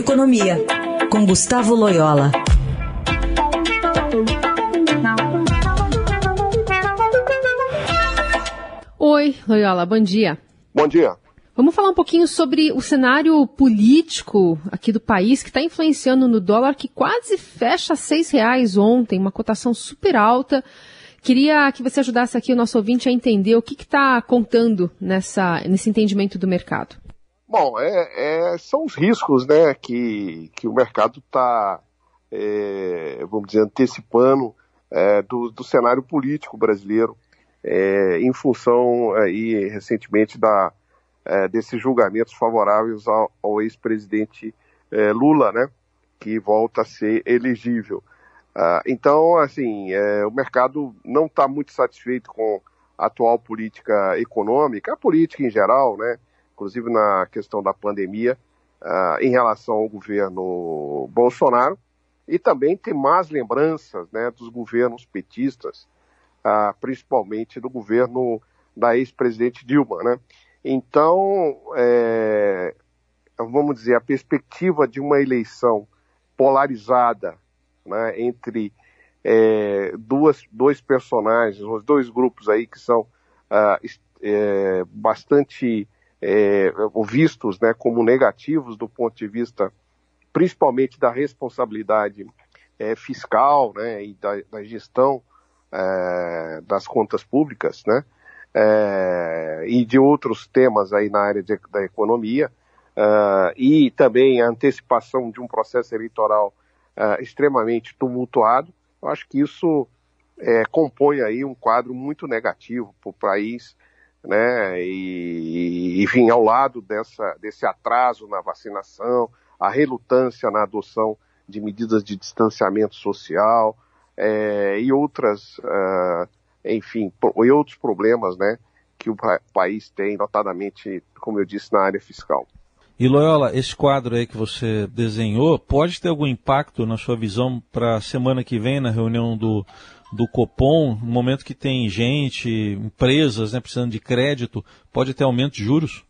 Economia, com Gustavo Loyola. Oi, Loyola, bom dia. Bom dia. Vamos falar um pouquinho sobre o cenário político aqui do país que está influenciando no dólar que quase fecha seis reais ontem, uma cotação super alta. Queria que você ajudasse aqui o nosso ouvinte a entender o que está contando nessa, nesse entendimento do mercado. Bom, é, é, são os riscos né, que, que o mercado está, é, vamos dizer, antecipando é, do, do, cenário político brasileiro, é, em função aí, recentemente da, é, desses julgamentos favoráveis ao, ao ex-presidente Lula, né, que volta a ser elegível. Ah, então, assim, o mercado não está muito satisfeito com a atual política econômica, a política em geral, né, inclusive na questão da pandemia, uh, em relação ao governo Bolsonaro, e também tem más lembranças né, dos governos petistas, uh, principalmente do governo da ex-presidente Dilma. Né? Então, é, vamos dizer, a perspectiva de uma eleição polarizada né, entre é, duas, dois personagens, os dois grupos aí que são uh, é, bastante é, vistos né, como negativos do ponto de vista principalmente da responsabilidade é, fiscal né, e da, da gestão é, das contas públicas, né, é, e de outros temas aí na área de, da economia, é, e também a antecipação de um processo eleitoral é, extremamente tumultuado, eu acho que isso compõe aí um quadro muito negativo para o país, né? E, enfim, ao lado dessa, desse atraso na vacinação, a relutância na adoção de medidas de distanciamento social é, e outras, uh, enfim, e outros problemas, né? Que o país tem, notadamente, como eu disse, na área fiscal. E Loyola, esse quadro aí que você desenhou pode ter algum impacto na sua visão para a semana que vem na reunião do do Copom, no momento que tem gente, empresas né, precisando de crédito, pode ter aumento de juros?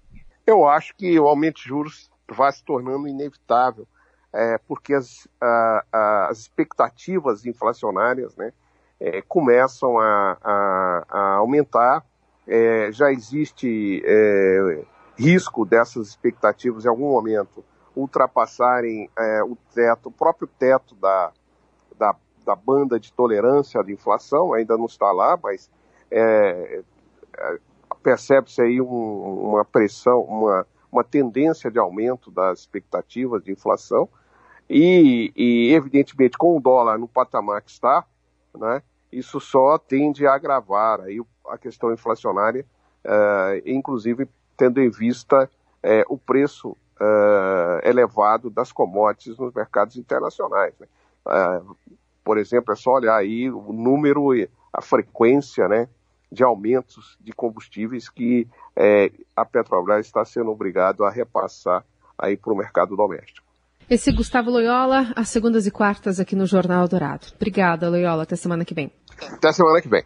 Eu acho que o aumento de juros vai se tornando inevitável, é, porque as, a, as expectativas inflacionárias né, é, começam a, a, a aumentar, é, já existe é, risco dessas expectativas em algum momento ultrapassarem é, o teto, o próprio teto da, da da banda de tolerância à inflação, ainda não está lá, mas é, é, percebe-se aí um, uma pressão, uma, uma tendência de aumento das expectativas de inflação, e, e, evidentemente com o dólar no patamar que está, né, isso só tende a agravar aí a questão inflacionária, é, inclusive tendo em vista é, o preço é, elevado das commodities nos mercados internacionais. Né? Por exemplo, é só olhar aí o número e a frequência né, de aumentos de combustíveis que é, a Petrobras está sendo obrigado a repassar aí para o mercado doméstico. Esse é Gustavo Loyola, às segundas e quartas aqui no Jornal Dourado. Obrigada, Loyola. Até semana que vem. Até semana que vem.